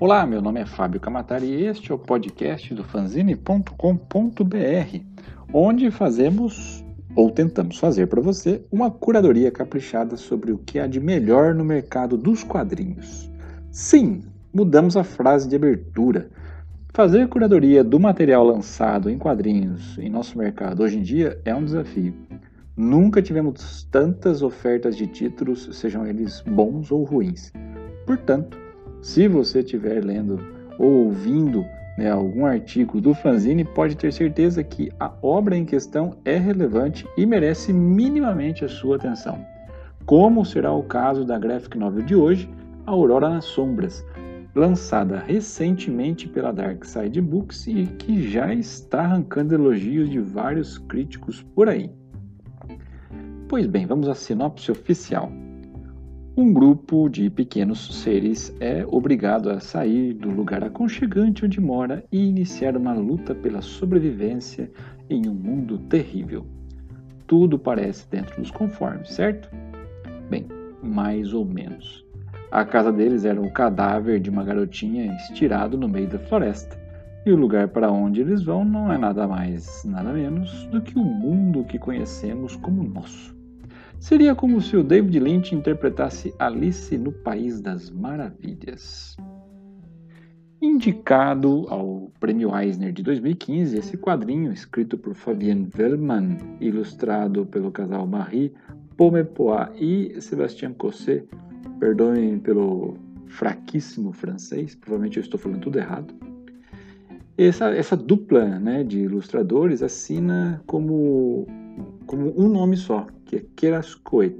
Olá, meu nome é Fábio Camatari e este é o podcast do fanzine.com.br, onde fazemos ou tentamos fazer para você uma curadoria caprichada sobre o que há de melhor no mercado dos quadrinhos. Sim, mudamos a frase de abertura. Fazer curadoria do material lançado em quadrinhos em nosso mercado hoje em dia é um desafio. Nunca tivemos tantas ofertas de títulos, sejam eles bons ou ruins. Portanto, se você estiver lendo ou ouvindo né, algum artigo do fanzine, pode ter certeza que a obra em questão é relevante e merece minimamente a sua atenção. Como será o caso da graphic novel de hoje, Aurora nas Sombras, lançada recentemente pela Dark Side Books e que já está arrancando elogios de vários críticos por aí. Pois bem, vamos à sinopse oficial. Um grupo de pequenos seres é obrigado a sair do lugar aconchegante onde mora e iniciar uma luta pela sobrevivência em um mundo terrível. Tudo parece dentro dos conformes, certo? Bem, mais ou menos. A casa deles era o cadáver de uma garotinha estirado no meio da floresta. E o lugar para onde eles vão não é nada mais, nada menos do que o mundo que conhecemos como nosso. Seria como se o David Lynch interpretasse Alice no País das Maravilhas. Indicado ao Prêmio Eisner de 2015, esse quadrinho, escrito por Fabienne Wellman, ilustrado pelo casal Marie Pomepois e Sébastien Cosset, perdoem pelo fraquíssimo francês, provavelmente eu estou falando tudo errado. Essa, essa dupla né, de ilustradores assina como como um nome só, que é Kerascoe,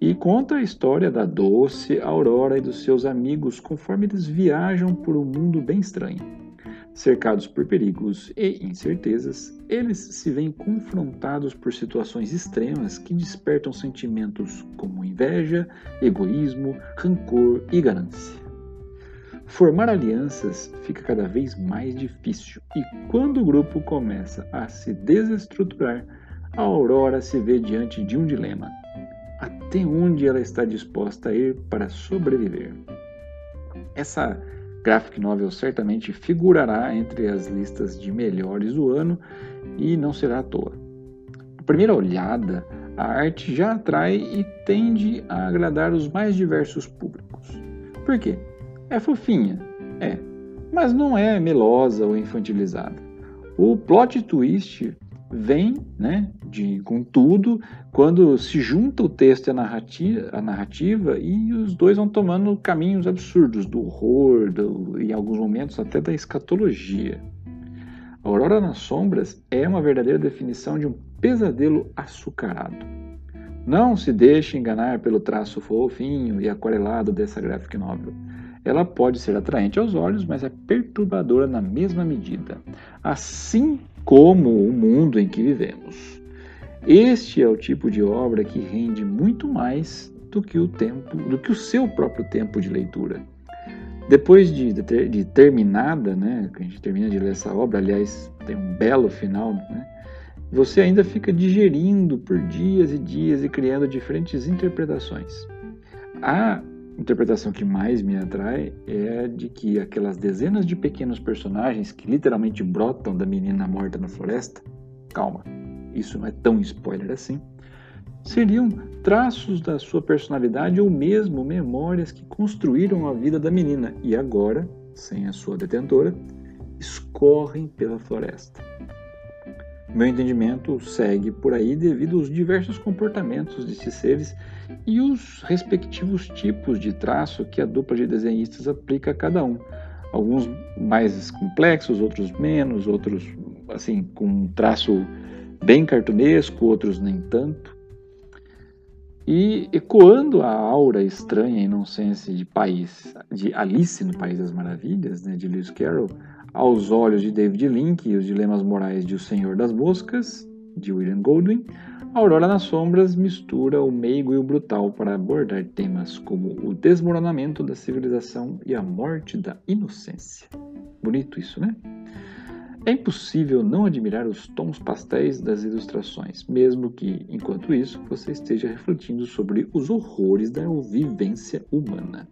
e conta a história da doce Aurora e dos seus amigos conforme eles viajam por um mundo bem estranho. Cercados por perigos e incertezas, eles se veem confrontados por situações extremas que despertam sentimentos como inveja, egoísmo, rancor e ganância. Formar alianças fica cada vez mais difícil e quando o grupo começa a se desestruturar, a Aurora se vê diante de um dilema: até onde ela está disposta a ir para sobreviver? Essa graphic novel certamente figurará entre as listas de melhores do ano e não será à toa. À primeira olhada, a arte já atrai e tende a agradar os mais diversos públicos. Por quê? É fofinha, é, mas não é melosa ou infantilizada. O plot twist vem né, de, com tudo quando se junta o texto e a narrativa, a narrativa e os dois vão tomando caminhos absurdos do horror, do, em alguns momentos até da escatologia. Aurora nas Sombras é uma verdadeira definição de um pesadelo açucarado. Não se deixe enganar pelo traço fofinho e aquarelado dessa graphic novel. Ela pode ser atraente aos olhos, mas é perturbadora na mesma medida. Assim como o mundo em que vivemos. Este é o tipo de obra que rende muito mais do que o tempo, do que o seu próprio tempo de leitura. Depois de, de, de terminada, né, que a gente termina de ler essa obra, aliás, tem um belo final, né, você ainda fica digerindo por dias e dias e criando diferentes interpretações. A interpretação que mais me atrai é de que aquelas dezenas de pequenos personagens que literalmente brotam da menina morta na floresta, calma, isso não é tão spoiler assim, seriam traços da sua personalidade ou mesmo memórias que construíram a vida da menina e agora, sem a sua detentora, escorrem pela floresta. Meu entendimento segue por aí devido aos diversos comportamentos desses seres e os respectivos tipos de traço que a dupla de desenhistas aplica a cada um. Alguns mais complexos, outros menos, outros assim com um traço bem cartunesco, outros nem tanto. E ecoando a aura estranha e inocência de país, de Alice no País das Maravilhas, né, de Lewis Carroll, aos olhos de David Link e os dilemas morais de O Senhor das Moscas, de William Goldwyn, Aurora nas Sombras mistura o meigo e o brutal para abordar temas como o desmoronamento da civilização e a morte da inocência. Bonito isso, né? É impossível não admirar os tons pastéis das ilustrações, mesmo que, enquanto isso, você esteja refletindo sobre os horrores da vivência humana.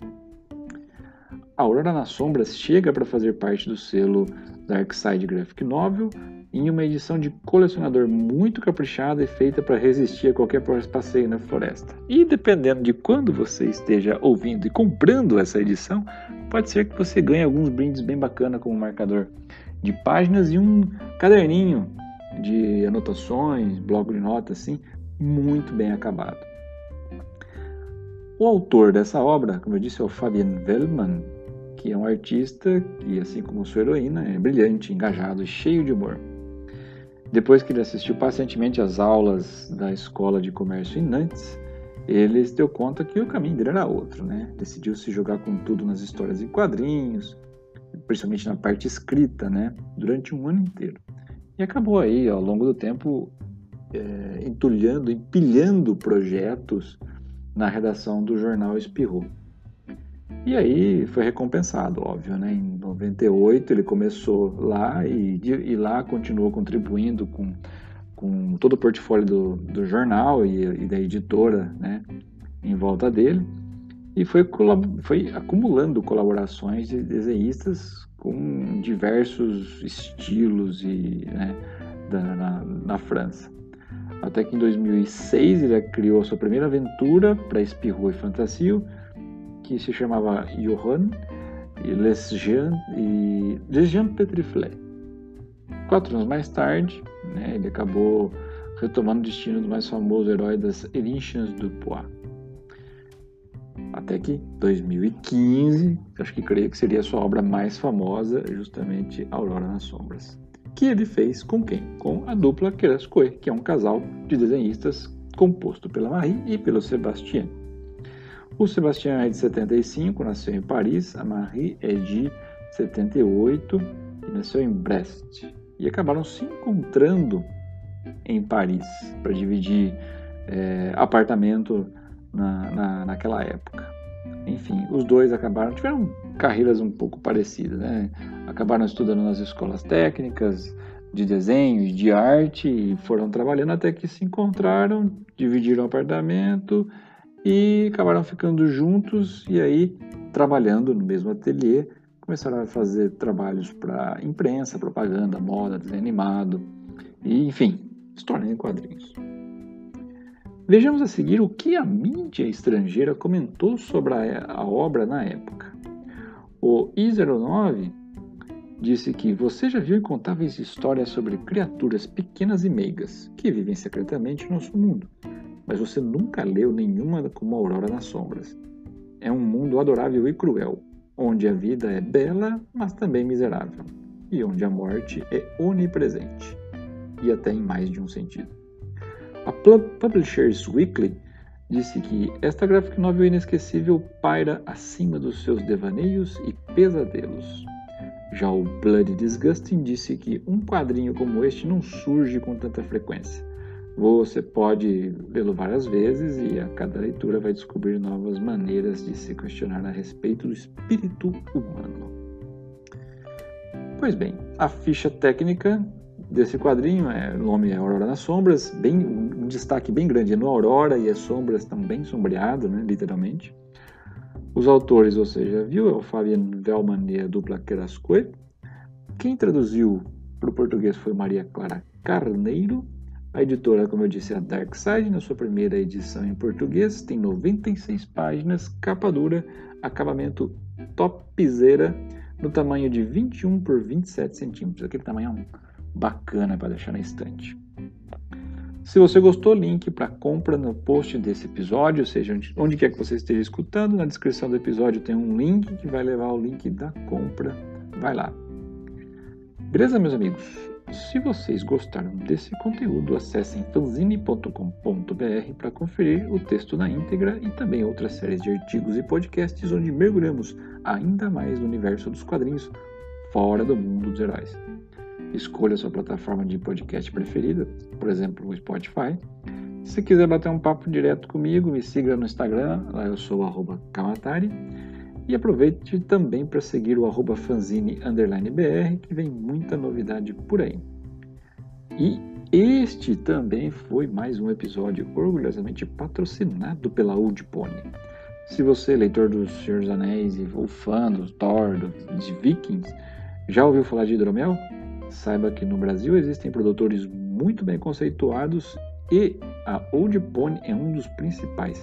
Aurora nas Sombras chega para fazer parte do selo Dark Side Graphic Novel em uma edição de colecionador muito caprichada e feita para resistir a qualquer passeio na floresta. E dependendo de quando você esteja ouvindo e comprando essa edição, pode ser que você ganhe alguns brindes bem bacana como marcador de páginas e um caderninho de anotações, bloco de notas assim, muito bem acabado. O autor dessa obra, como eu disse, é o Fabian Wellman, que é um artista que, assim como sua heroína, é brilhante, engajado e cheio de humor. Depois que ele assistiu pacientemente às aulas da Escola de Comércio em Nantes, ele se deu conta que o caminho dele era outro, né? Decidiu se jogar com tudo nas histórias em quadrinhos, principalmente na parte escrita, né? Durante um ano inteiro. E acabou aí, ao longo do tempo, é, entulhando, empilhando projetos na redação do jornal Espirro. E aí foi recompensado, óbvio, né? Em 98 ele começou lá e, e lá continuou contribuindo com, com todo o portfólio do, do jornal e, e, da editora, né? Em volta dele e foi, foi acumulando colaborações de desenhistas com diversos estilos e né, da, na, na França. Até que em 2006 ele criou a sua primeira aventura para Espirro e Fantasio, que se chamava Johann e Les Jean e Les Jean Petriflet. Quatro anos mais tarde, né, ele acabou retomando o destino do mais famoso herói das Editions du Poids. Até que 2015, acho que creio que seria a sua obra mais famosa, justamente Aurora nas Sombras. Que ele fez com quem? Com a dupla Kerascoe, que é um casal de desenhistas composto pela Marie e pelo Sebastien. O Sebastião é de 75, nasceu em Paris. A Marie é de 78 e nasceu em Brest. E acabaram se encontrando em Paris para dividir é, apartamento na, na, naquela época. Enfim, os dois acabaram, tiveram carreiras um pouco parecidas, né? Acabaram estudando nas escolas técnicas de desenho de arte e foram trabalhando até que se encontraram, dividiram o apartamento e acabaram ficando juntos e aí trabalhando no mesmo ateliê começaram a fazer trabalhos para imprensa, propaganda, moda, desenho animado e enfim, história em quadrinhos. Vejamos a seguir o que a mídia estrangeira comentou sobre a, a obra na época. O I09 disse que você já viu incontáveis histórias sobre criaturas pequenas e meigas que vivem secretamente no nosso mundo mas você nunca leu nenhuma como Aurora nas Sombras. É um mundo adorável e cruel, onde a vida é bela, mas também miserável, e onde a morte é onipresente, e até em mais de um sentido. A Publishers Weekly disse que esta graphic novel inesquecível paira acima dos seus devaneios e pesadelos. Já o Bloody Disgusting disse que um quadrinho como este não surge com tanta frequência você pode lê-lo várias vezes e a cada leitura vai descobrir novas maneiras de se questionar a respeito do espírito humano. Pois bem, a ficha técnica desse quadrinho é o nome é Aurora nas Sombras, bem um destaque bem grande no Aurora e as sombras estão bem sombreadas, né, literalmente. Os autores, ou seja, viu, é o Fabian Velman e a dupla Kerascoe. Quem traduziu para o português foi Maria Clara Carneiro a editora, como eu disse, é a Dark Side, na sua primeira edição em português, tem 96 páginas, capa dura, acabamento topzera, no tamanho de 21 por 27 centímetros. Aquele tamanho bacana para deixar na estante. Se você gostou, link para compra no post desse episódio, ou seja, onde, onde quer que você esteja escutando, na descrição do episódio tem um link que vai levar ao link da compra. Vai lá. Beleza, meus amigos? Se vocês gostaram desse conteúdo, acessem fanzine.com.br para conferir o texto na íntegra e também outras séries de artigos e podcasts onde mergulhamos ainda mais no universo dos quadrinhos fora do mundo dos heróis. Escolha sua plataforma de podcast preferida, por exemplo, o Spotify. Se quiser bater um papo direto comigo, me siga no Instagram, lá eu sou arroba Kamatari. E aproveite também para seguir o arroba fanzine_br, que vem muita novidade por aí. E este também foi mais um episódio orgulhosamente patrocinado pela Old Pony. Se você, leitor dos Senhor dos Anéis ou fã do Thor, dos Vikings, já ouviu falar de hidromel? Saiba que no Brasil existem produtores muito bem conceituados e a Old Pony é um dos principais.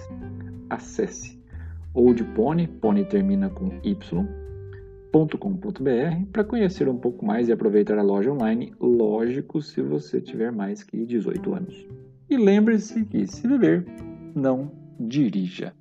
Acesse Old Pony, Pony termina com y.com.br para conhecer um pouco mais e aproveitar a loja online, lógico, se você tiver mais que 18 anos. E lembre-se que se beber, não dirija.